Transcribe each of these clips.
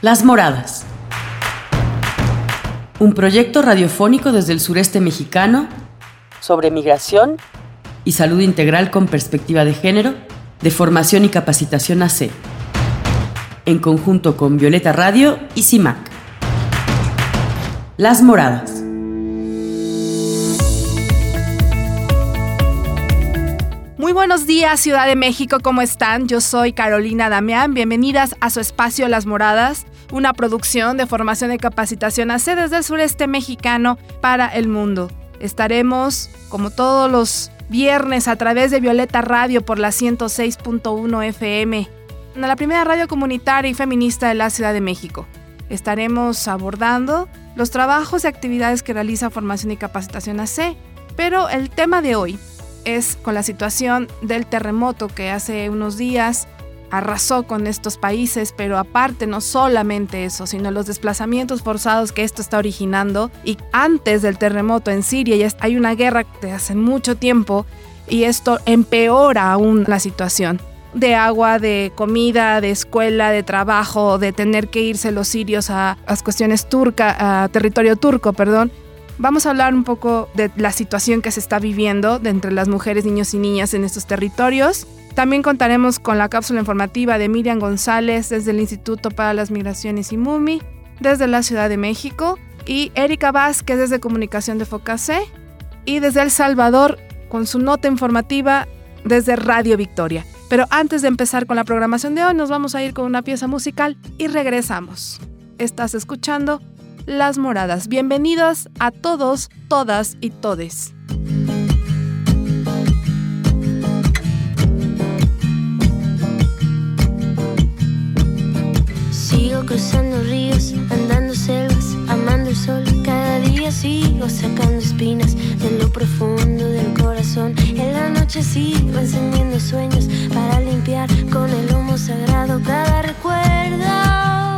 Las Moradas. Un proyecto radiofónico desde el sureste mexicano sobre migración y salud integral con perspectiva de género, de formación y capacitación AC, en conjunto con Violeta Radio y CIMAC. Las Moradas. Buenos días, Ciudad de México, ¿cómo están? Yo soy Carolina Damián, bienvenidas a su espacio Las Moradas, una producción de formación y capacitación AC desde el sureste mexicano para el mundo. Estaremos, como todos los viernes, a través de Violeta Radio por la 106.1 FM, la primera radio comunitaria y feminista de la Ciudad de México. Estaremos abordando los trabajos y actividades que realiza Formación y Capacitación AC, pero el tema de hoy es con la situación del terremoto que hace unos días arrasó con estos países, pero aparte no solamente eso, sino los desplazamientos forzados que esto está originando. Y antes del terremoto en Siria ya hay una guerra de hace mucho tiempo y esto empeora aún la situación de agua, de comida, de escuela, de trabajo, de tener que irse los sirios a las cuestiones turca, a territorio turco, perdón, Vamos a hablar un poco de la situación que se está viviendo de entre las mujeres, niños y niñas en estos territorios. También contaremos con la cápsula informativa de Miriam González desde el Instituto para las Migraciones y MUMI, desde la Ciudad de México, y Erika Vázquez desde Comunicación de Focacé, y desde El Salvador con su nota informativa desde Radio Victoria. Pero antes de empezar con la programación de hoy, nos vamos a ir con una pieza musical y regresamos. Estás escuchando las Moradas. Bienvenidos a todos, todas y todes. Sigo cruzando ríos, andando selvas, amando el sol. Cada día sigo sacando espinas de lo profundo del corazón. En la noche sigo encendiendo sueños para limpiar con el humo sagrado cada recuerdo.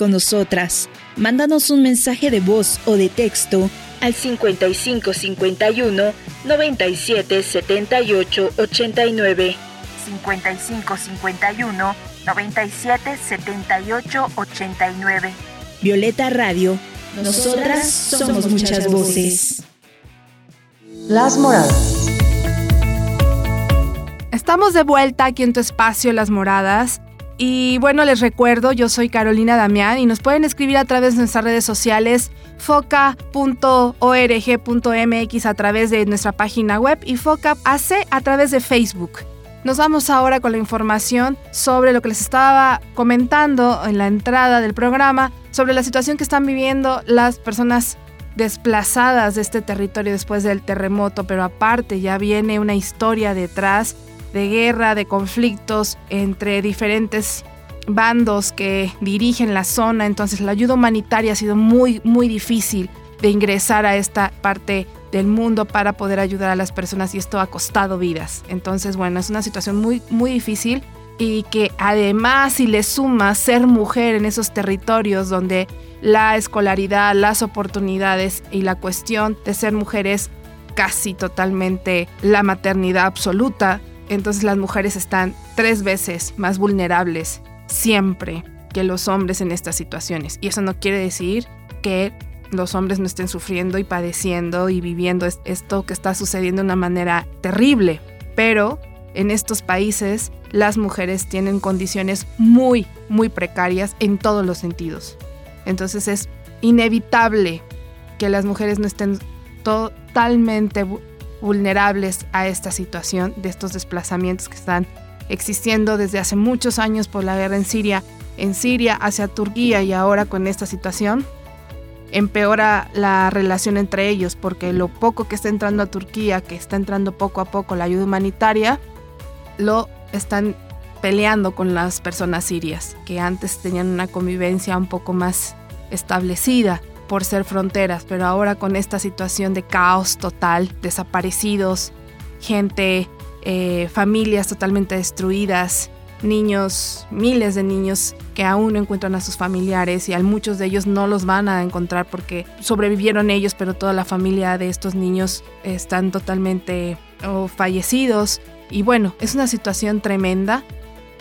Con nosotras. Mándanos un mensaje de voz o de texto al 55 51 97 78 89. 55 51 97 78 89. Violeta Radio. Nosotras somos muchas voces. Las Moradas. Estamos de vuelta aquí en tu espacio Las Moradas Y bueno, les recuerdo, yo soy Carolina Damián y nos pueden escribir a través de nuestras redes sociales foca.org.mx a través de nuestra página web y focac a través de Facebook. Nos vamos ahora con la información sobre lo que les estaba comentando en la entrada del programa, sobre la situación que están viviendo las personas desplazadas de este territorio después del terremoto, pero aparte ya viene una historia detrás de guerra, de conflictos entre diferentes bandos que dirigen la zona, entonces la ayuda humanitaria ha sido muy, muy difícil de ingresar a esta parte del mundo para poder ayudar a las personas y esto ha costado vidas. Entonces, bueno, es una situación muy, muy difícil y que además si le suma ser mujer en esos territorios donde la escolaridad, las oportunidades y la cuestión de ser mujer es casi totalmente la maternidad absoluta, entonces las mujeres están tres veces más vulnerables siempre que los hombres en estas situaciones. Y eso no quiere decir que los hombres no estén sufriendo y padeciendo y viviendo esto que está sucediendo de una manera terrible. Pero en estos países las mujeres tienen condiciones muy, muy precarias en todos los sentidos. Entonces es inevitable que las mujeres no estén totalmente vulnerables a esta situación de estos desplazamientos que están existiendo desde hace muchos años por la guerra en Siria, en Siria hacia Turquía y ahora con esta situación empeora la relación entre ellos porque lo poco que está entrando a Turquía, que está entrando poco a poco la ayuda humanitaria, lo están peleando con las personas sirias, que antes tenían una convivencia un poco más establecida por ser fronteras, pero ahora con esta situación de caos total, desaparecidos, gente, eh, familias totalmente destruidas, niños, miles de niños que aún no encuentran a sus familiares y a muchos de ellos no los van a encontrar porque sobrevivieron ellos, pero toda la familia de estos niños están totalmente fallecidos. Y bueno, es una situación tremenda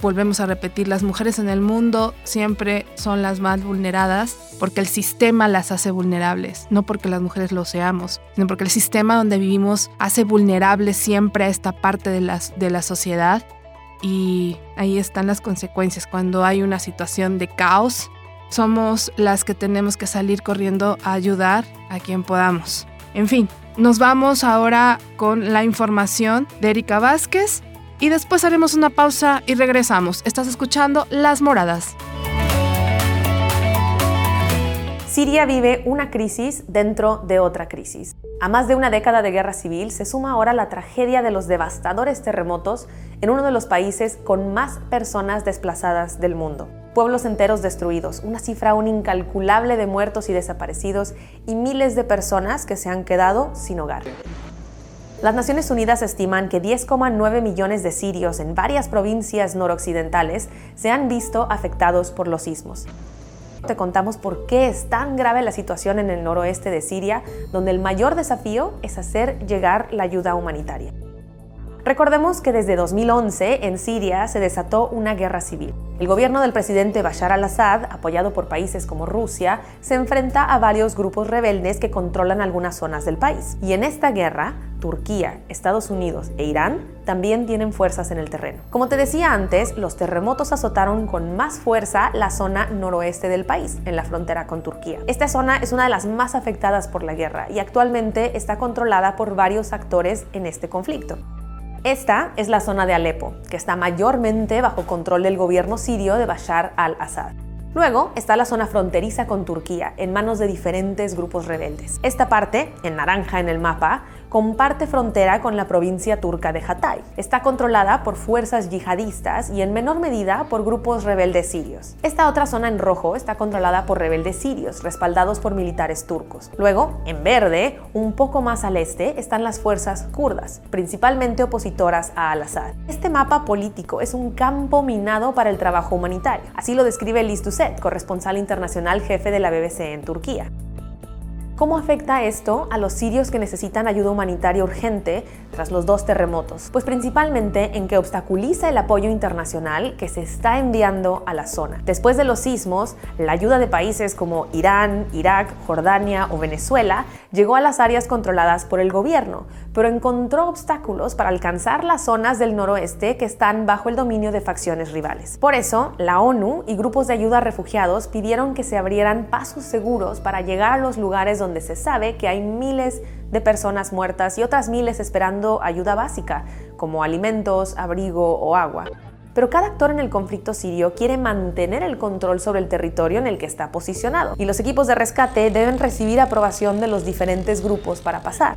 volvemos a repetir, las mujeres en el mundo siempre son las más vulneradas porque el sistema las hace vulnerables, no porque las mujeres lo seamos, sino porque el sistema donde vivimos hace vulnerables siempre a esta parte de, las, de la sociedad y ahí están las consecuencias. Cuando hay una situación de caos, somos las que tenemos que salir corriendo a ayudar a quien podamos. En fin, nos vamos ahora con la información de Erika Vázquez y después haremos una pausa y regresamos. Estás escuchando Las Moradas. Siria vive una crisis dentro de otra crisis. A más de una década de guerra civil se suma ahora la tragedia de los devastadores terremotos en uno de los países con más personas desplazadas del mundo. Pueblos enteros destruidos, una cifra aún incalculable de muertos y desaparecidos y miles de personas que se han quedado sin hogar. Las Naciones Unidas estiman que 10,9 millones de sirios en varias provincias noroccidentales se han visto afectados por los sismos. Te contamos por qué es tan grave la situación en el noroeste de Siria, donde el mayor desafío es hacer llegar la ayuda humanitaria. Recordemos que desde 2011 en Siria se desató una guerra civil. El gobierno del presidente Bashar al-Assad, apoyado por países como Rusia, se enfrenta a varios grupos rebeldes que controlan algunas zonas del país. Y en esta guerra, Turquía, Estados Unidos e Irán también tienen fuerzas en el terreno. Como te decía antes, los terremotos azotaron con más fuerza la zona noroeste del país, en la frontera con Turquía. Esta zona es una de las más afectadas por la guerra y actualmente está controlada por varios actores en este conflicto. Esta es la zona de Alepo, que está mayormente bajo control del gobierno sirio de Bashar al-Assad. Luego está la zona fronteriza con Turquía, en manos de diferentes grupos rebeldes. Esta parte, en naranja en el mapa, comparte frontera con la provincia turca de Hatay. Está controlada por fuerzas yihadistas y en menor medida por grupos rebeldes sirios. Esta otra zona en rojo está controlada por rebeldes sirios, respaldados por militares turcos. Luego, en verde, un poco más al este, están las fuerzas kurdas, principalmente opositoras a Al-Assad. Este mapa político es un campo minado para el trabajo humanitario. Así lo describe Liz Doucet, corresponsal internacional jefe de la BBC en Turquía. ¿Cómo afecta esto a los sirios que necesitan ayuda humanitaria urgente tras los dos terremotos? Pues principalmente en que obstaculiza el apoyo internacional que se está enviando a la zona. Después de los sismos, la ayuda de países como Irán, Irak, Jordania o Venezuela llegó a las áreas controladas por el gobierno, pero encontró obstáculos para alcanzar las zonas del noroeste que están bajo el dominio de facciones rivales. Por eso, la ONU y grupos de ayuda a refugiados pidieron que se abrieran pasos seguros para llegar a los lugares donde donde se sabe que hay miles de personas muertas y otras miles esperando ayuda básica, como alimentos, abrigo o agua. Pero cada actor en el conflicto sirio quiere mantener el control sobre el territorio en el que está posicionado, y los equipos de rescate deben recibir aprobación de los diferentes grupos para pasar.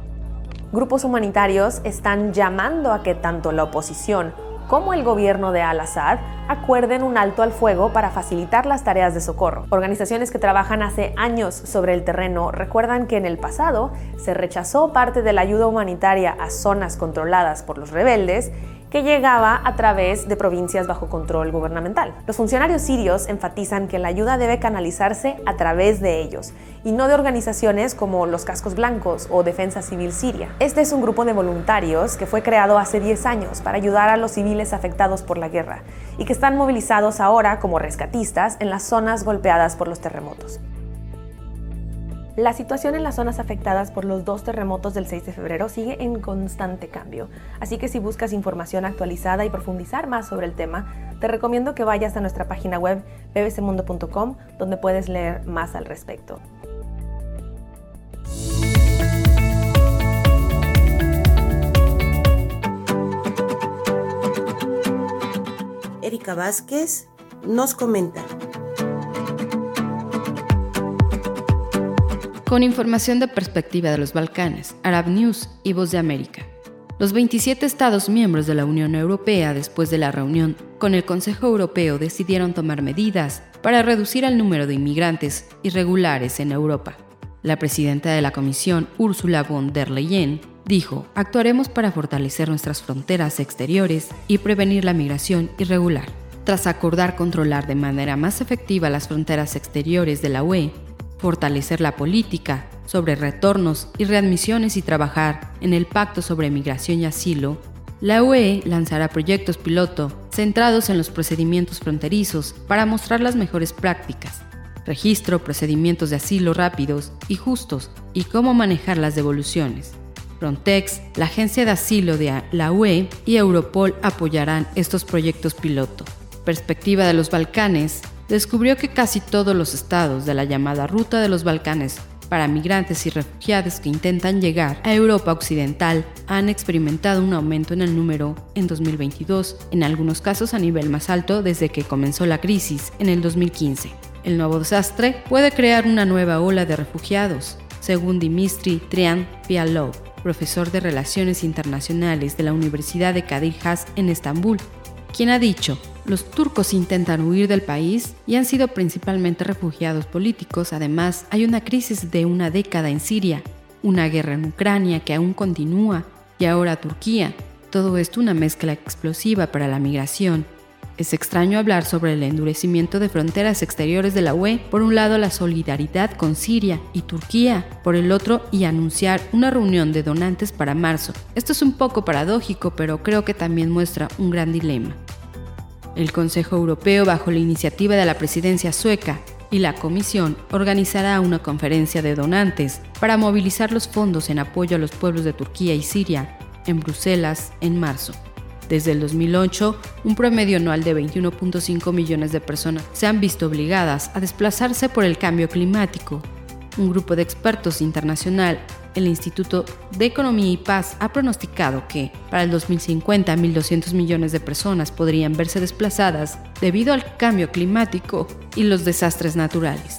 Grupos humanitarios están llamando a que tanto la oposición como el gobierno de Al-Assad acuerden un alto al fuego para facilitar las tareas de socorro. Organizaciones que trabajan hace años sobre el terreno recuerdan que en el pasado se rechazó parte de la ayuda humanitaria a zonas controladas por los rebeldes que llegaba a través de provincias bajo control gubernamental. Los funcionarios sirios enfatizan que la ayuda debe canalizarse a través de ellos y no de organizaciones como los Cascos Blancos o Defensa Civil Siria. Este es un grupo de voluntarios que fue creado hace 10 años para ayudar a los civiles afectados por la guerra y que están movilizados ahora como rescatistas en las zonas golpeadas por los terremotos. La situación en las zonas afectadas por los dos terremotos del 6 de febrero sigue en constante cambio, así que si buscas información actualizada y profundizar más sobre el tema, te recomiendo que vayas a nuestra página web bbcmundo.com donde puedes leer más al respecto. Erika Vázquez nos comenta. Con información de perspectiva de los Balcanes, Arab News y Voz de América. Los 27 Estados miembros de la Unión Europea, después de la reunión con el Consejo Europeo, decidieron tomar medidas para reducir el número de inmigrantes irregulares en Europa. La presidenta de la Comisión, Ursula von der Leyen, dijo, actuaremos para fortalecer nuestras fronteras exteriores y prevenir la migración irregular. Tras acordar controlar de manera más efectiva las fronteras exteriores de la UE, fortalecer la política sobre retornos y readmisiones y trabajar en el Pacto sobre Migración y Asilo, la UE lanzará proyectos piloto centrados en los procedimientos fronterizos para mostrar las mejores prácticas, registro, procedimientos de asilo rápidos y justos y cómo manejar las devoluciones. Frontex, la agencia de asilo de la UE y Europol apoyarán estos proyectos piloto. Perspectiva de los Balcanes descubrió que casi todos los estados de la llamada Ruta de los Balcanes para migrantes y refugiados que intentan llegar a Europa Occidental han experimentado un aumento en el número en 2022, en algunos casos a nivel más alto desde que comenzó la crisis en el 2015. El nuevo desastre puede crear una nueva ola de refugiados, según Dimitri Trian Pialov, profesor de Relaciones Internacionales de la Universidad de Kadir en Estambul, quien ha dicho los turcos intentan huir del país y han sido principalmente refugiados políticos. Además, hay una crisis de una década en Siria, una guerra en Ucrania que aún continúa y ahora Turquía. Todo esto una mezcla explosiva para la migración. Es extraño hablar sobre el endurecimiento de fronteras exteriores de la UE, por un lado la solidaridad con Siria y Turquía, por el otro y anunciar una reunión de donantes para marzo. Esto es un poco paradójico, pero creo que también muestra un gran dilema. El Consejo Europeo, bajo la iniciativa de la presidencia sueca, y la Comisión organizará una conferencia de donantes para movilizar los fondos en apoyo a los pueblos de Turquía y Siria en Bruselas en marzo. Desde el 2008, un promedio anual de 21.5 millones de personas se han visto obligadas a desplazarse por el cambio climático. Un grupo de expertos internacional el Instituto de Economía y Paz ha pronosticado que para el 2050 1.200 millones de personas podrían verse desplazadas debido al cambio climático y los desastres naturales.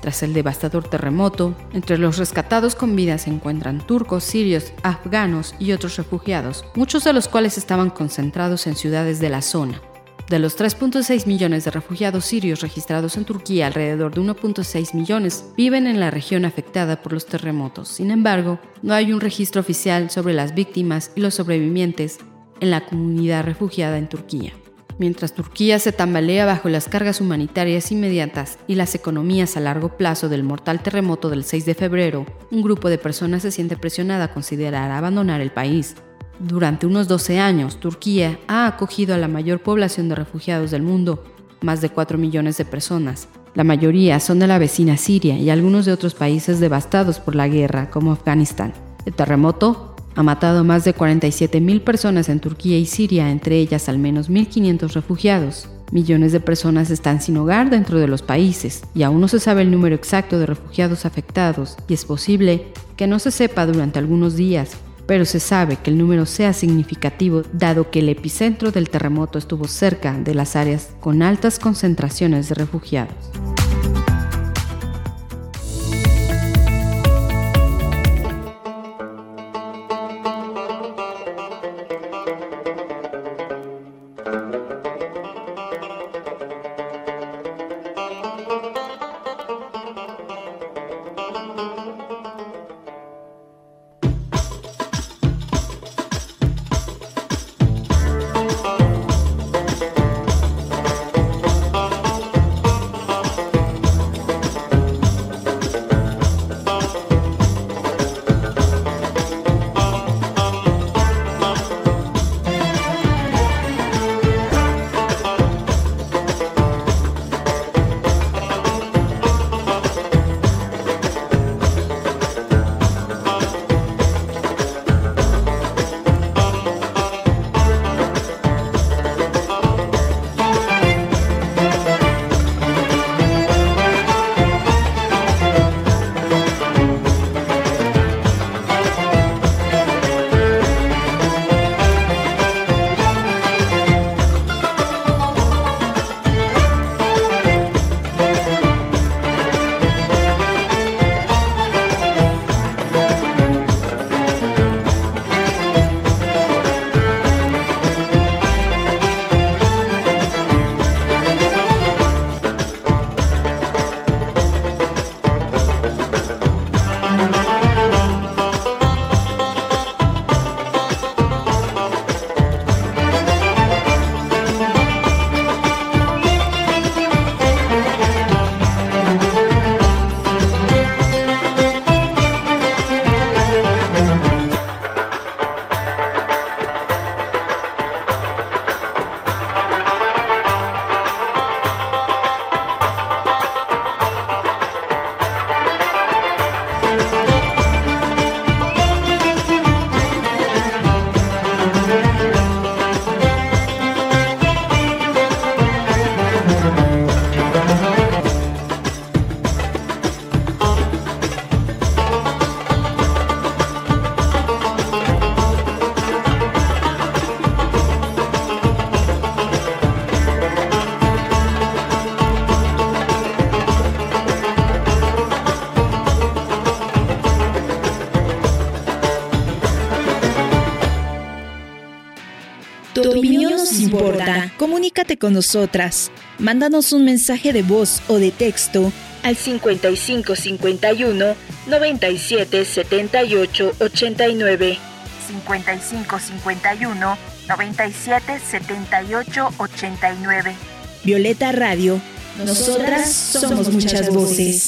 Tras el devastador terremoto, entre los rescatados con vida se encuentran turcos, sirios, afganos y otros refugiados, muchos de los cuales estaban concentrados en ciudades de la zona. De los 3.6 millones de refugiados sirios registrados en Turquía, alrededor de 1.6 millones viven en la región afectada por los terremotos. Sin embargo, no hay un registro oficial sobre las víctimas y los sobrevivientes en la comunidad refugiada en Turquía. Mientras Turquía se tambalea bajo las cargas humanitarias inmediatas y las economías a largo plazo del mortal terremoto del 6 de febrero, un grupo de personas se siente presionada a considerar abandonar el país. Durante unos 12 años, Turquía ha acogido a la mayor población de refugiados del mundo, más de 4 millones de personas. La mayoría son de la vecina Siria y algunos de otros países devastados por la guerra, como Afganistán. El terremoto ha matado más de 47.000 personas en Turquía y Siria, entre ellas al menos 1.500 refugiados. Millones de personas están sin hogar dentro de los países y aún no se sabe el número exacto de refugiados afectados y es posible que no se sepa durante algunos días, pero se sabe que el número sea significativo dado que el epicentro del terremoto estuvo cerca de las áreas con altas concentraciones de refugiados. Comunícate con nosotras. Mándanos un mensaje de voz o de texto al 55 51 97 78 89. 55 51 97 78 89. Violeta Radio. Nosotras somos muchas voces.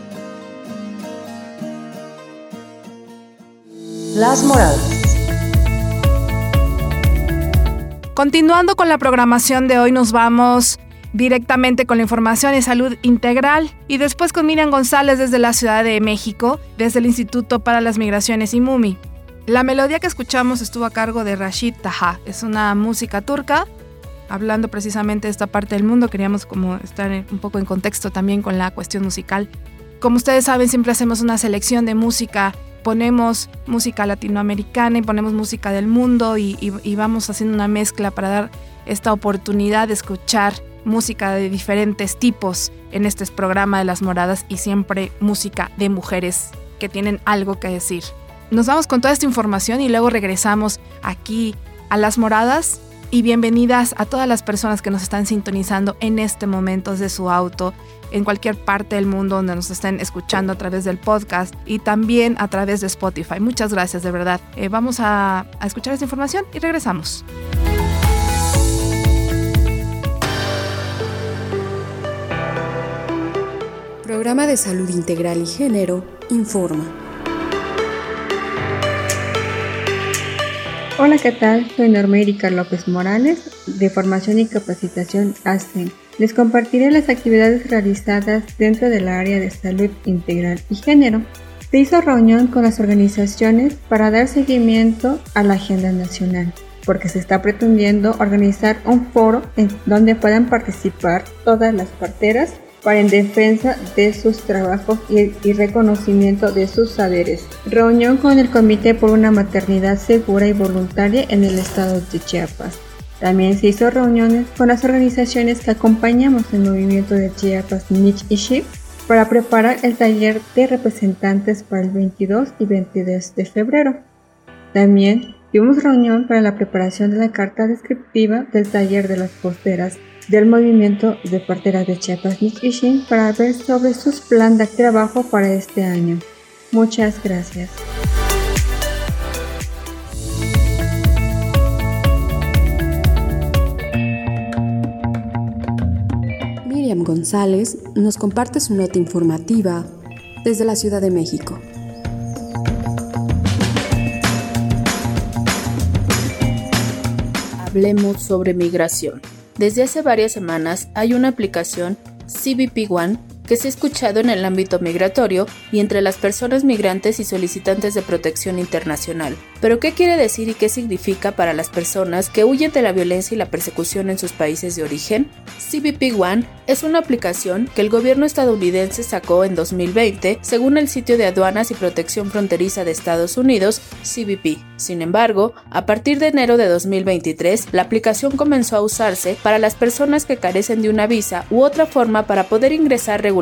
Las Moradas. Continuando con la programación de hoy, nos vamos directamente con la información de salud integral y después con Miriam González desde la Ciudad de México, desde el Instituto para las Migraciones IMUMI. La melodía que escuchamos estuvo a cargo de Rashid Taha, es una música turca. Hablando precisamente de esta parte del mundo, queríamos como estar un poco en contexto también con la cuestión musical. Como ustedes saben, siempre hacemos una selección de música ponemos música latinoamericana y ponemos música del mundo y, vamos haciendo una mezcla para dar esta oportunidad de escuchar música de diferentes tipos en este programa de las moradas y siempre música de mujeres que tienen algo que decir. Nos vamos con toda esta información y luego regresamos aquí a las moradas y bienvenidas a todas las personas que nos están sintonizando en este momento desde su auto, en cualquier parte del mundo donde nos estén escuchando a través del podcast y también a través de Spotify. Muchas gracias, de verdad. Eh, vamos a, a escuchar esta información y regresamos. Programa de Salud Integral y Género informa. Hola, ¿qué tal? Soy Norma Erika López Morales, de Formación y Capacitación ASEN. Les compartiré las actividades realizadas dentro del área de salud integral y género. Se hizo reunión con las organizaciones para dar seguimiento a la agenda nacional, porque se está pretendiendo organizar un foro en donde puedan participar todas las parteras para en defensa de sus trabajos y, reconocimiento de sus saberes. Reunión con el Comité por una Maternidad Segura y Voluntaria en el estado de Chiapas. También se hizo reuniones con las organizaciones que acompañamos el movimiento de Chiapas Nich y Ship para preparar el taller de representantes para el 22 y 22 de febrero. También tuvimos reunión para la preparación de la carta descriptiva del taller de las posteras del movimiento de parteras de Chiapas Nishishin para ver sobre sus planes de trabajo para este año. Muchas gracias. Miriam González nos comparte su nota informativa desde la Ciudad de México. Hablemos sobre migración. Desde hace varias semanas hay una aplicación CBP One que se ha escuchado en el ámbito migratorio y entre las personas migrantes y solicitantes de protección internacional. Pero ¿qué quiere decir y qué significa para las personas que huyen de la violencia y la persecución en sus países de origen? CBP One es una aplicación que el gobierno estadounidense sacó en 2020 según el sitio de aduanas y protección fronteriza de Estados Unidos, CBP. Sin embargo, a partir de enero de 2023, la aplicación comenzó a usarse para las personas que carecen de una visa u otra forma para poder ingresar regularmente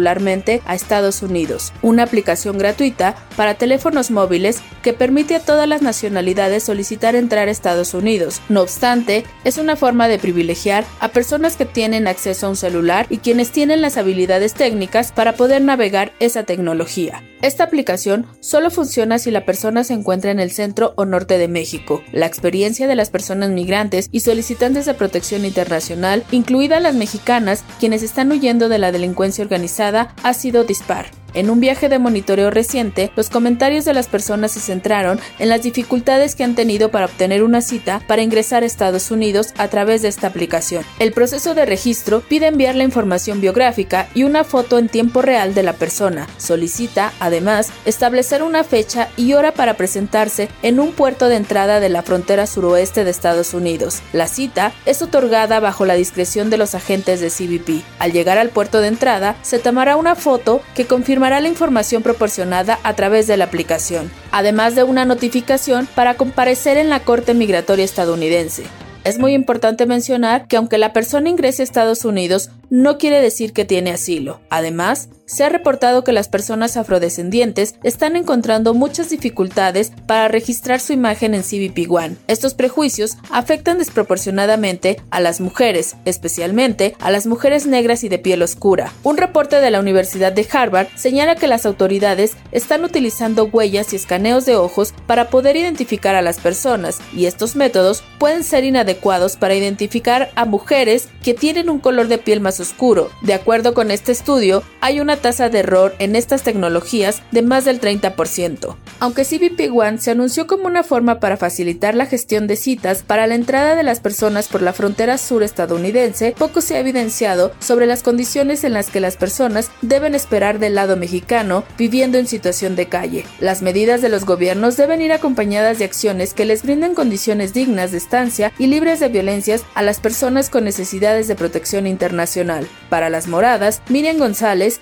a Estados Unidos, una aplicación gratuita para teléfonos móviles que permite a todas las nacionalidades solicitar entrar a Estados Unidos. No obstante, es una forma de privilegiar a personas que tienen acceso a un celular y quienes tienen las habilidades técnicas para poder navegar esa tecnología. Esta aplicación solo funciona si la persona se encuentra en el centro o norte de México. La experiencia de las personas migrantes y solicitantes de protección internacional, incluidas las mexicanas, quienes están huyendo de la delincuencia organizada, ha sido dispar. En un viaje de monitoreo reciente, los comentarios de las personas se centraron en las dificultades que han tenido para obtener una cita para ingresar a Estados Unidos a través de esta aplicación. El proceso de registro pide enviar la información biográfica y una foto en tiempo real de la persona. Solicita, además, establecer una fecha y hora para presentarse en un puerto de entrada de la frontera suroeste de Estados Unidos. La cita es otorgada bajo la discreción de los agentes de CBP. Al llegar al puerto de entrada, se tomará una foto que confirma la información proporcionada a través de la aplicación, además de una notificación para comparecer en la Corte Migratoria estadounidense. Es muy importante mencionar que aunque la persona ingrese a Estados Unidos, no quiere decir que tiene asilo. Además, se ha reportado que las personas afrodescendientes están encontrando muchas dificultades para registrar su imagen en CBP One. Estos prejuicios afectan desproporcionadamente a las mujeres, especialmente a las mujeres negras y de piel oscura. Un reporte de la Universidad de Harvard señala que las autoridades están utilizando huellas y escaneos de ojos para poder identificar a las personas, y estos métodos pueden ser inadecuados para identificar a mujeres que tienen un color de piel más oscuro. De acuerdo con este estudio, hay una tasa de error en estas tecnologías de más del 30%. Aunque CBP One se anunció como una forma para facilitar la gestión de citas para la entrada de las personas por la frontera sur estadounidense, poco se ha evidenciado sobre las condiciones en las que las personas deben esperar del lado mexicano viviendo en situación de calle. Las medidas de los gobiernos deben ir acompañadas de acciones que les brinden condiciones dignas de estancia y libres de violencias a las personas con necesidades de protección internacional para las moradas, Miriam González,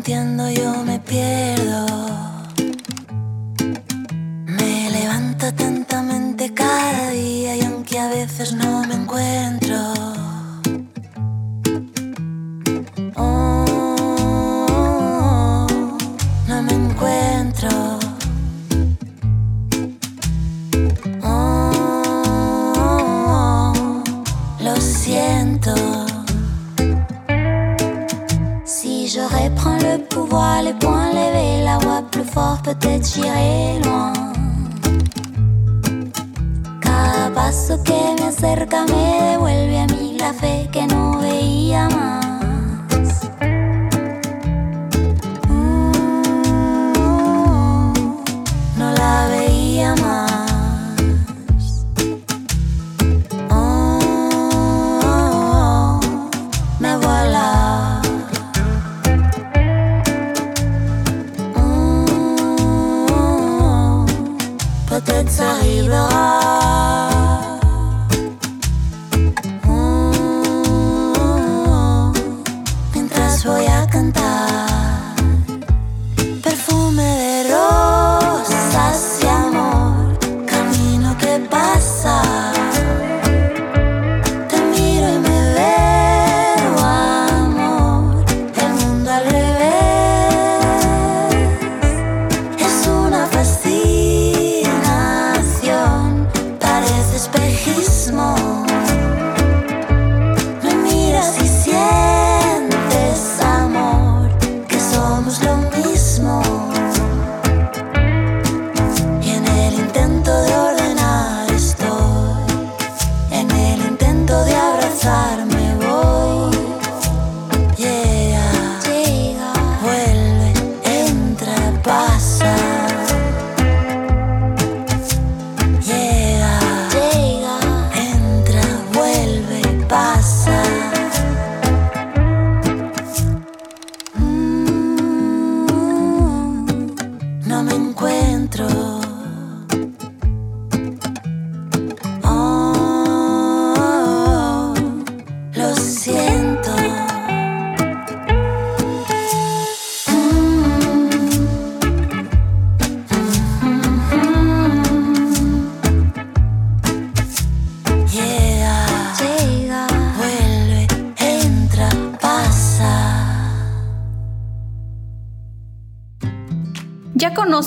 Entiendo, yo me pierdo.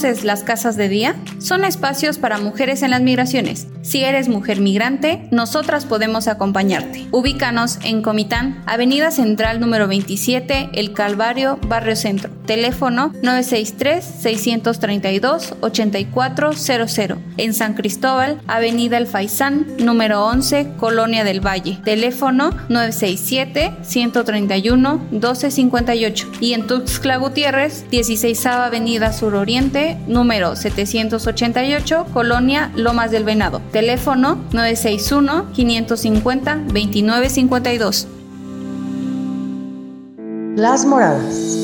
Las casas de día? Son espacios para mujeres en las migraciones. Si eres mujer migrante, nosotras podemos acompañarte. Ubícanos en Comitán, Avenida Central número 27, El Calvario, Barrio Centro. Teléfono 963-632-8400. En San Cristóbal, Avenida El Faisán, número 11, Colonia del Valle. Teléfono 967-131-1258. Y en Tuxtla Gutiérrez, 16 Avenida Suroriente, número 788, Colonia Lomas del Venado. Teléfono 961-550-2952. Las moradas.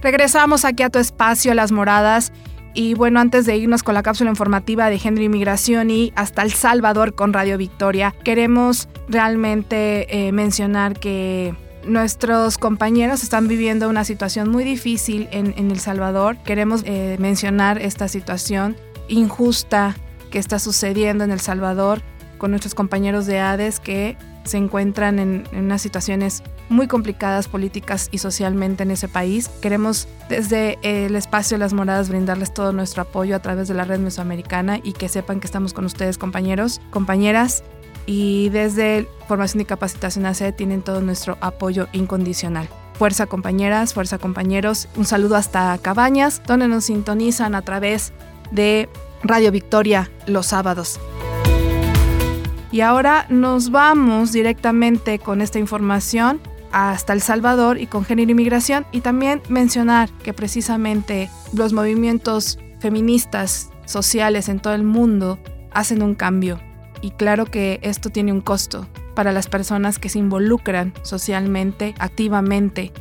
Regresamos aquí a tu espacio, Las Moradas. Y bueno, antes de irnos con la cápsula informativa de Género y Migración y hasta El Salvador con Radio Victoria, queremos realmente eh, mencionar que nuestros compañeros están viviendo una situación muy difícil en, El Salvador. Queremos eh, mencionar esta situación injusta que está sucediendo en El Salvador con nuestros compañeros de ADES que se encuentran en, en, unas situaciones muy complicadas políticas y socialmente en ese país. Queremos desde el espacio de las moradas brindarles todo nuestro apoyo a través de la red mesoamericana y que sepan que estamos con ustedes compañeros, compañeras y desde formación y capacitación AC tienen todo nuestro apoyo incondicional. Fuerza compañeras, fuerza compañeros, un saludo hasta Cabañas, donde nos sintonizan a través de Radio Victoria los sábados. Y ahora nos vamos directamente con esta información hasta El Salvador y con género y migración y también mencionar que precisamente los movimientos feministas sociales en todo el mundo hacen un cambio y claro que esto tiene un costo para las personas que se involucran socialmente, activamente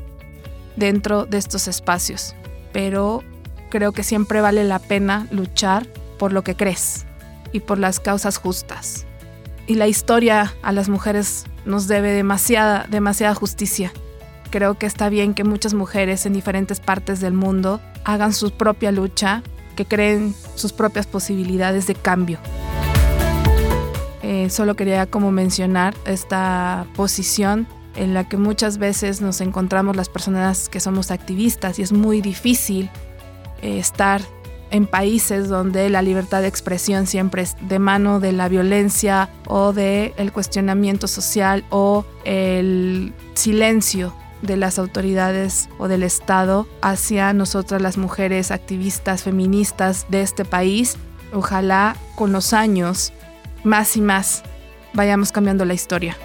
dentro de estos espacios, pero creo que siempre vale la pena luchar por lo que crees y por las causas justas. Y la historia a las mujeres nos debe demasiada, demasiada justicia. Creo que está bien que muchas mujeres en diferentes partes del mundo hagan su propia lucha, que creen sus propias posibilidades de cambio. Eh, solo quería como mencionar esta posición en la que muchas veces nos encontramos las personas que somos activistas y es muy difícil eh, estar en países donde la libertad de expresión siempre es de mano de la violencia o de el cuestionamiento social o el silencio de las autoridades o del Estado hacia nosotras las mujeres activistas feministas de este país. Ojalá con los años más y más vayamos cambiando la historia.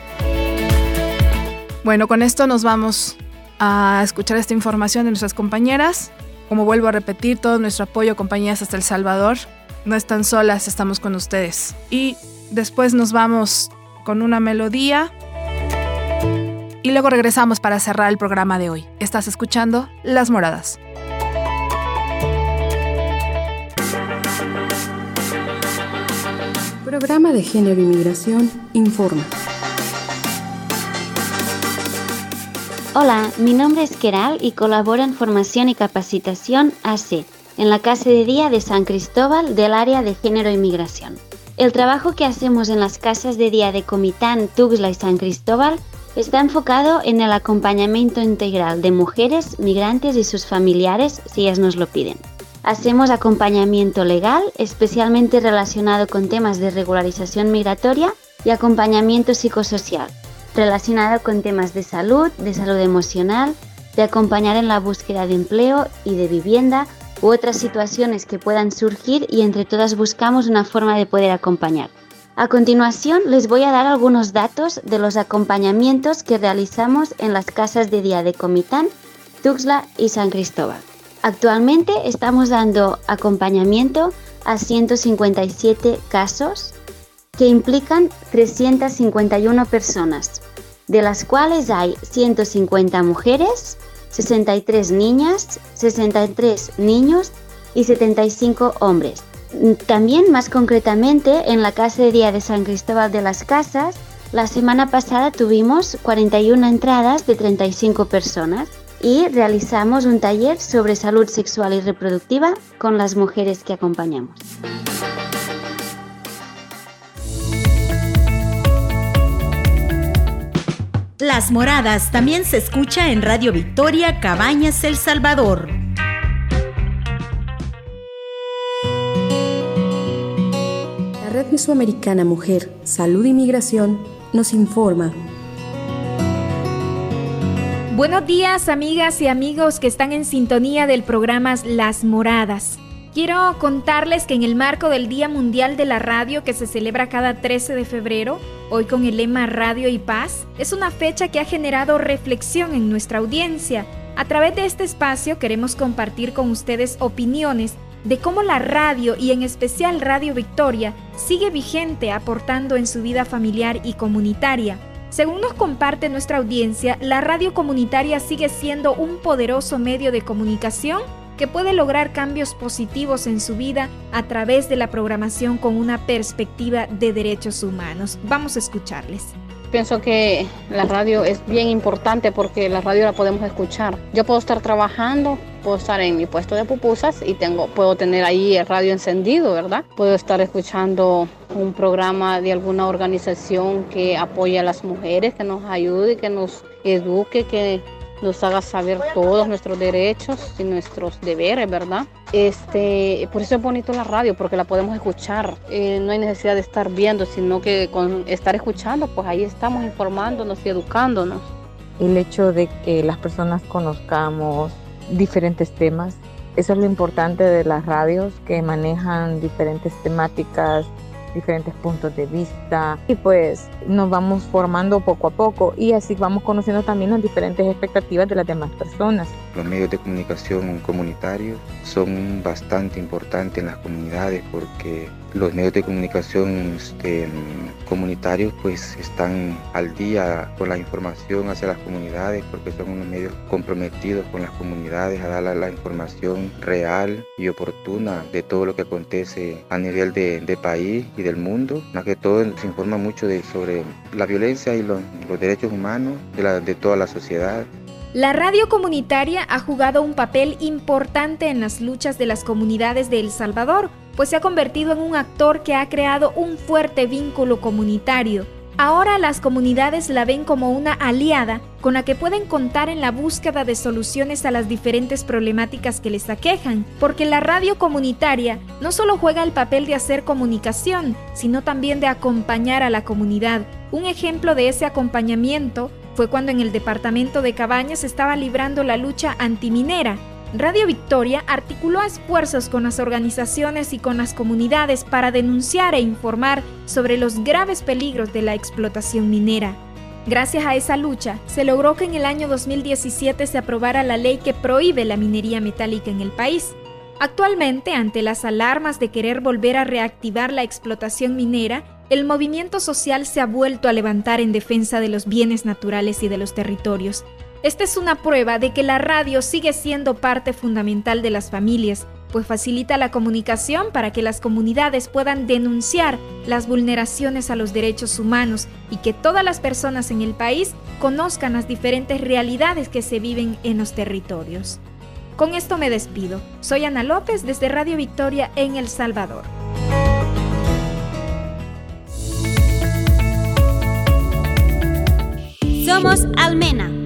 Bueno, con esto nos vamos a escuchar esta información de nuestras compañeras. Como vuelvo a repetir, todo nuestro apoyo compañías hasta El Salvador. No están solas, estamos con ustedes. Y después nos vamos con una melodía. Y luego regresamos para cerrar el programa de hoy. Estás escuchando Las Moradas. Programa de Género y Migración informa. Hola, mi nombre es Keral y colaboro en Formación y Capacitación AC, en la Casa de Día de San Cristóbal del área de Género y Migración. El trabajo que hacemos en las casas de día de Comitán, Tuxtla y San Cristóbal está enfocado en el acompañamiento integral de mujeres, migrantes y sus familiares si ellas nos lo piden. Hacemos acompañamiento legal, especialmente relacionado con temas de regularización migratoria y acompañamiento psicosocial, relacionado con temas de salud, de salud emocional, de acompañar en la búsqueda de empleo y de vivienda u otras situaciones que puedan surgir y entre todas buscamos una forma de poder acompañar. A continuación les voy a dar algunos datos de los acompañamientos que realizamos en las casas de día de Comitán, Tuxtla y San Cristóbal. Actualmente estamos dando acompañamiento a 157 casos que implican 351 personas, de las cuales hay 150 mujeres, 63 niñas, 63 niños y 75 hombres. También más concretamente en la Día de San Cristóbal de las Casas, la semana pasada tuvimos 41 entradas de 35 personas y realizamos un taller sobre salud sexual y reproductiva con las mujeres que acompañamos. Las Moradas también se escucha en Radio Victoria, Cabañas, El Salvador. La Red Mesoamericana Mujer, Salud y Migración nos informa. Buenos días amigas y amigos que están en sintonía del programa Las Moradas. Quiero contarles que en el marco del Día Mundial de la Radio que se celebra cada 13 de febrero, hoy con el lema Radio y Paz, es una fecha que ha generado reflexión en nuestra audiencia. A través de este espacio queremos compartir con ustedes opiniones de cómo la radio y en especial Radio Victoria sigue vigente aportando en su vida familiar y comunitaria. Según nos comparte nuestra audiencia, la radio comunitaria sigue siendo un poderoso medio de comunicación que puede lograr cambios positivos en su vida a través de la programación con una perspectiva de derechos humanos. Vamos a escucharles. Pienso que la radio es bien importante porque la radio la podemos escuchar. Yo puedo estar trabajando, puedo estar en mi puesto de pupusas y tengo, puedo tener ahí el radio encendido, ¿verdad? Puedo estar escuchando un programa de alguna organización que apoya a las mujeres, que nos ayude, que nos eduque, que nos haga saber todos nuestros derechos y nuestros deberes, ¿verdad? Este, por eso es bonito la radio, porque la podemos escuchar. Eh, no hay necesidad de estar viendo, sino que con estar escuchando, pues ahí estamos informándonos y educándonos. El hecho de que las personas conozcamos diferentes temas, eso es lo importante de las radios, que manejan diferentes temáticas diferentes puntos de vista y pues nos vamos formando poco a poco y así vamos conociendo también las diferentes expectativas de las demás personas. Los medios de comunicación comunitarios son bastante importantes en las comunidades porque los medios de comunicación este, comunitarios pues están al día con la información hacia las comunidades porque son unos medios comprometidos con las comunidades a dar la información real y oportuna de todo lo que acontece a nivel de, país y del mundo. Más que todo se informa mucho de, sobre la violencia y los, derechos humanos de, de toda la sociedad. La radio comunitaria ha jugado un papel importante en las luchas de las comunidades de El Salvador pues se ha convertido en un actor que ha creado un fuerte vínculo comunitario. Ahora las comunidades la ven como una aliada con la que pueden contar en la búsqueda de soluciones a las diferentes problemáticas que les aquejan, porque la radio comunitaria no solo juega el papel de hacer comunicación, sino también de acompañar a la comunidad. Un ejemplo de ese acompañamiento fue cuando en el departamento de Cabañas estaba librando la lucha antiminera, Radio Victoria articuló esfuerzos con las organizaciones y con las comunidades para denunciar e informar sobre los graves peligros de la explotación minera. Gracias a esa lucha, se logró que en el año 2017 se aprobara la ley que prohíbe la minería metálica en el país. Actualmente, ante las alarmas de querer volver a reactivar la explotación minera, el movimiento social se ha vuelto a levantar en defensa de los bienes naturales y de los territorios, esta es una prueba de que la radio sigue siendo parte fundamental de las familias, pues facilita la comunicación para que las comunidades puedan denunciar las vulneraciones a los derechos humanos y que todas las personas en el país conozcan las diferentes realidades que se viven en los territorios. Con esto me despido. Soy Ana López desde Radio Victoria en El Salvador. Somos Almena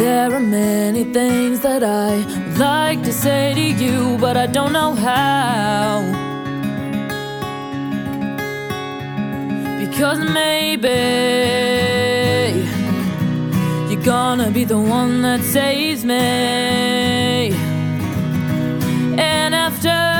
There are many things that I like to say to you, but I don't know how. Because maybe you're gonna be the one that saves me. And after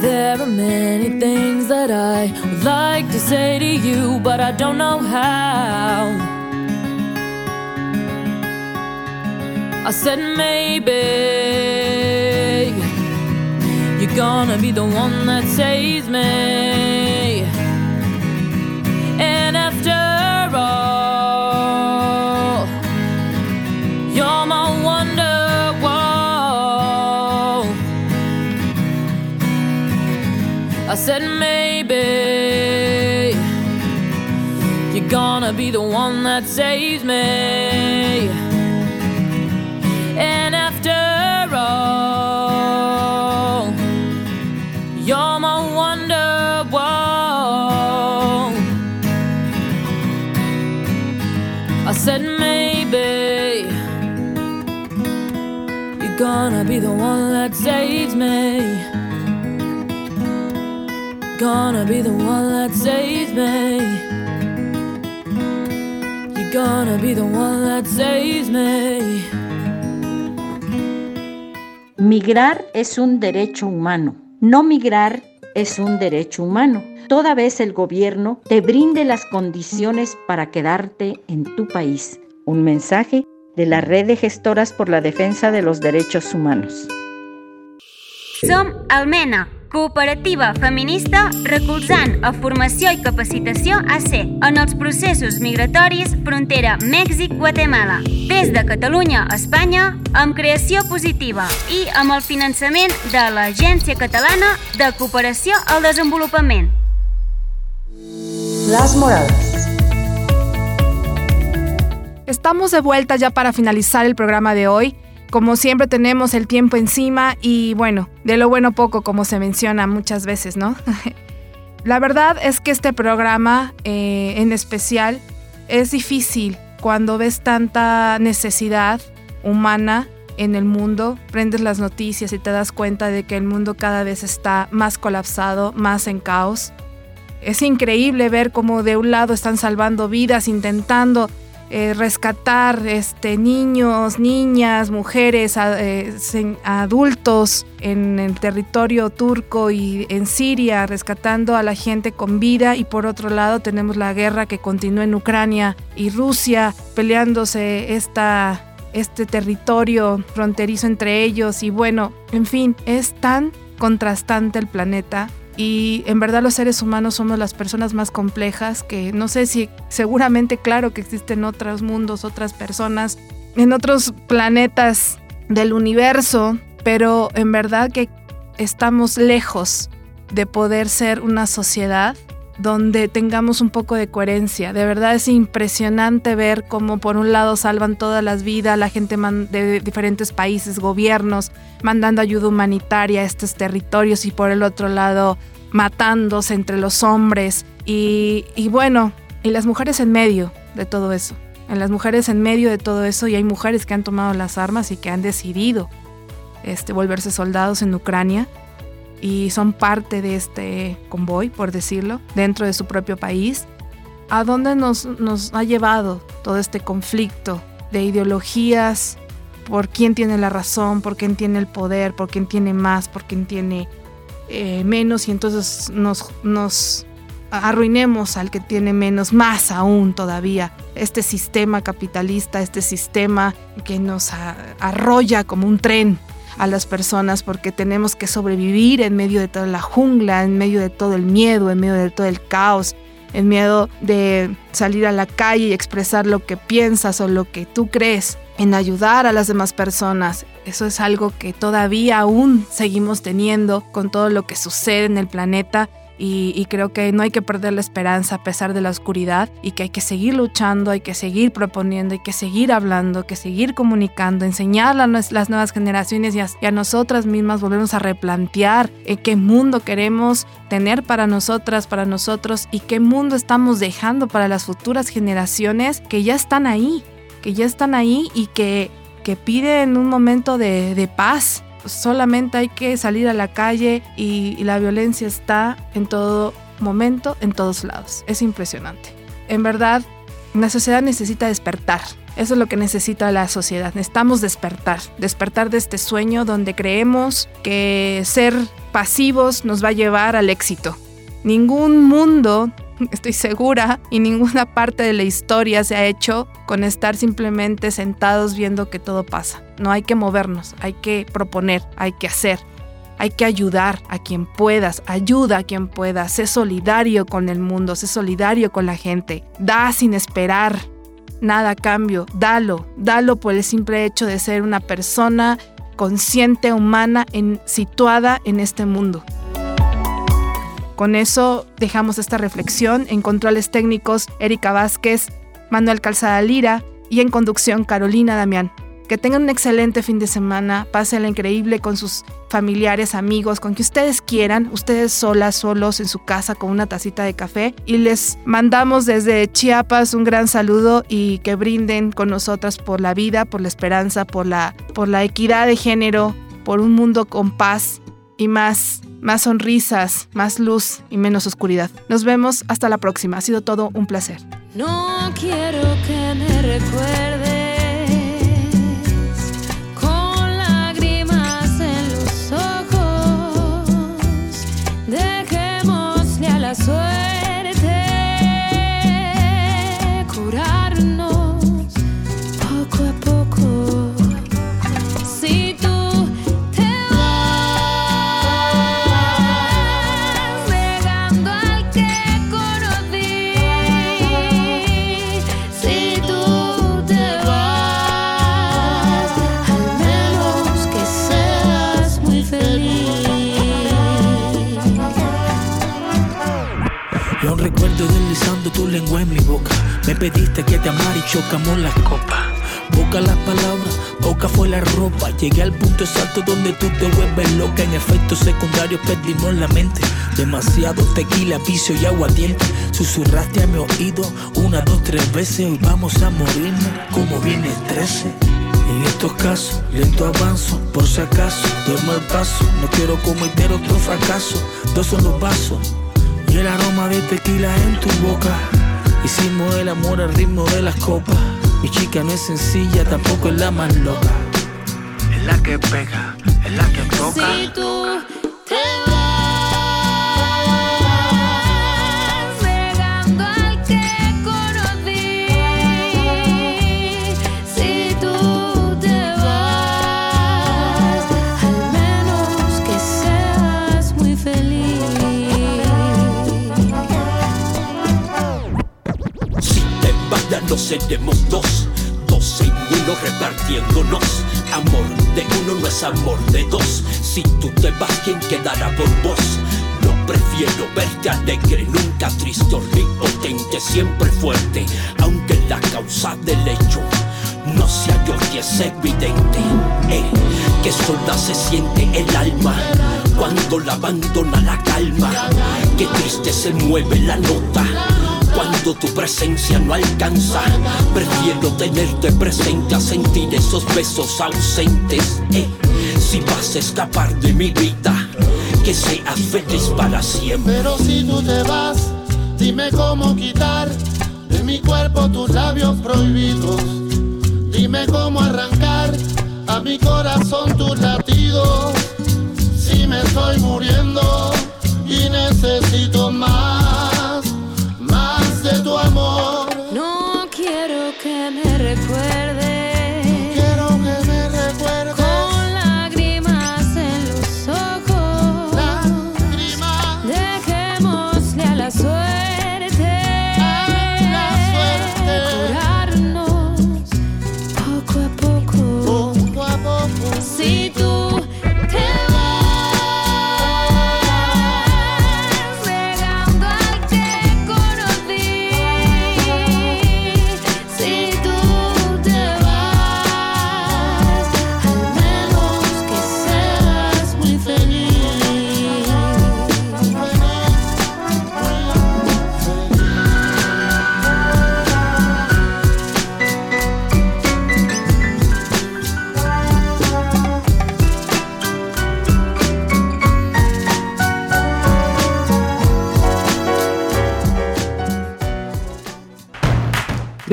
There are many things that I would like to say to you, but I don't know how. I said maybe you're gonna be the one that saves me. Said maybe you're gonna be the one that saves me. And after all, you're my wonder wall. I said maybe you're gonna be the one that saves me. Gonna be the one that saves me. You're gonna be the one that saves me. Migrar es un derecho humano. No migrar es un derecho humano. Toda vez el gobierno te brinde las condiciones para quedarte en tu país. Un mensaje de la Red de Gestoras por la Defensa de los Derechos Humanos. Som Almena, cooperativa feminista recolzant a formació i capacitació AC en els processos migratoris frontera Mèxic-Guatemala. Des de Catalunya a Espanya, amb creació positiva i amb el finançament de l'Agència Catalana de Cooperació al Desenvolupament. Las Moradas. Estamos de vuelta ya para finalizar el programa de hoy. Como siempre tenemos el tiempo encima y bueno, de lo bueno poco como se menciona muchas veces, ¿no? La verdad es que este programa eh, en especial es difícil cuando ves tanta necesidad humana en el mundo, prendes las noticias y te das cuenta de que el mundo cada vez está más colapsado, más en caos. Es increíble ver cómo de un lado están salvando vidas, intentando eh, rescatar este, niños, niñas, mujeres, eh, adultos en el territorio turco y en Siria, rescatando a la gente con vida. Y por otro lado tenemos la guerra que continúa en Ucrania y Rusia peleándose esta, este territorio fronterizo entre ellos. Y bueno, en fin, es tan contrastante el planeta y en verdad los seres humanos somos las personas más complejas que no sé si seguramente claro que existen otros mundos, otras personas en otros planetas del universo, pero en verdad que estamos lejos de poder ser una sociedad donde tengamos un poco de coherencia. De verdad es impresionante ver cómo por un lado salvan todas las vidas, la gente de diferentes países, gobiernos, mandando ayuda humanitaria a estos territorios y por el otro lado matándose entre los hombres y, y bueno, y las mujeres en medio de todo eso. En las mujeres en medio de todo eso y hay mujeres que han tomado las armas y que han decidido este, volverse soldados en Ucrania y son parte de este convoy, por decirlo, dentro de su propio país. ¿A dónde nos, ha llevado todo este conflicto de ideologías? ¿Por quién tiene la razón? ¿Por quién tiene el poder? ¿Por quién tiene más? ¿Por quién tiene eh, menos? Y entonces nos, arruinemos al que tiene menos, más aún todavía. Este sistema capitalista, este sistema que nos arrolla como un tren a las personas porque tenemos que sobrevivir en medio de toda la jungla, en medio de todo el miedo, en medio de todo el caos, en miedo de salir a la calle y expresar lo que piensas o lo que tú crees, en ayudar a las demás personas. Eso es algo que todavía aún seguimos teniendo con todo lo que sucede en el planeta y, creo que no hay que perder la esperanza a pesar de la oscuridad y que hay que seguir luchando, hay que seguir proponiendo, hay que seguir hablando, hay que seguir comunicando, enseñar a las nuevas generaciones y a, y a nosotras mismas volvernos a replantear eh, qué mundo queremos tener para nosotras, para nosotros y qué mundo estamos dejando para las futuras generaciones que ya están ahí, que ya están ahí y que, que piden un momento de, de paz, solamente hay que salir a la calle y, la violencia está en todo momento, en todos lados. Es impresionante. En verdad, la sociedad necesita despertar. Eso es lo que necesita la sociedad. Necesitamos despertar. Despertar de este sueño donde creemos que ser pasivos nos va a llevar al éxito. Ningún mundo, estoy segura, y ninguna parte de la historia se ha hecho con estar simplemente sentados viendo que todo pasa. No hay que movernos, hay que proponer, hay que hacer. Hay que ayudar a quien puedas, ayuda a quien pueda, sé solidario con el mundo, sé solidario con la gente, da sin esperar nada a cambio, dalo, dalo por el simple hecho de ser una persona consciente, humana, en, situada en este mundo. Con eso dejamos esta reflexión en controles técnicos Erika Vázquez, Manuel Calzada Lira y en conducción Carolina Damián. Que tengan un excelente fin de semana, pásenla increíble con sus familiares, amigos, con que ustedes quieran, ustedes solas, solos en su casa con una tacita de café. Y les mandamos desde Chiapas un gran saludo y que brinden con nosotras por la vida, por la esperanza, por la, por la equidad de género, por un mundo con paz y más, más sonrisas, más luz y menos oscuridad. Nos vemos hasta la próxima. Ha sido todo un placer. No quiero que me recuerdes tu lengua en mi boca. Me pediste que te amara y chocamos las copas. Poca las palabras, poca fue la ropa. Llegué al punto exacto donde tú te vuelves loca. En efectos secundarios perdimos la mente. Demasiado tequila, vicio y aguardiente. Susurraste a mi oído una, dos, tres veces. Hoy vamos a morirnos como viene el 13. En estos casos, lento avanzo, por si acaso, duermo el paso. No quiero cometer otro fracaso. Dos son los vasos el aroma de tequila en tu boca. Hicimos el amor al ritmo de las copas. Mi chica no es sencilla, tampoco es la más loca. Es la que pega, es la que toca. No seremos dos, dos en uno repartiéndonos. Amor de uno no es amor de dos. Si tú te vas, ¿quién quedará por vos? No prefiero verte alegre, nunca triste o impotente, siempre fuerte, aunque la causa del hecho no sea yo que es evidente. Eh, que sola se siente el alma cuando la abandona la calma. Que triste se mueve la nota cuando tu presencia no alcanza. Prefiero tenerte presente a sentir esos besos ausentes. Eh, si vas a escapar de mi vida, que seas feliz para siempre. Pero si tú te vas, dime cómo quitar de mi cuerpo tus labios prohibidos. Dime cómo arrancar a mi corazón tus latidos. Si me estoy muriendo y necesito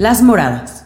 Las Moradas.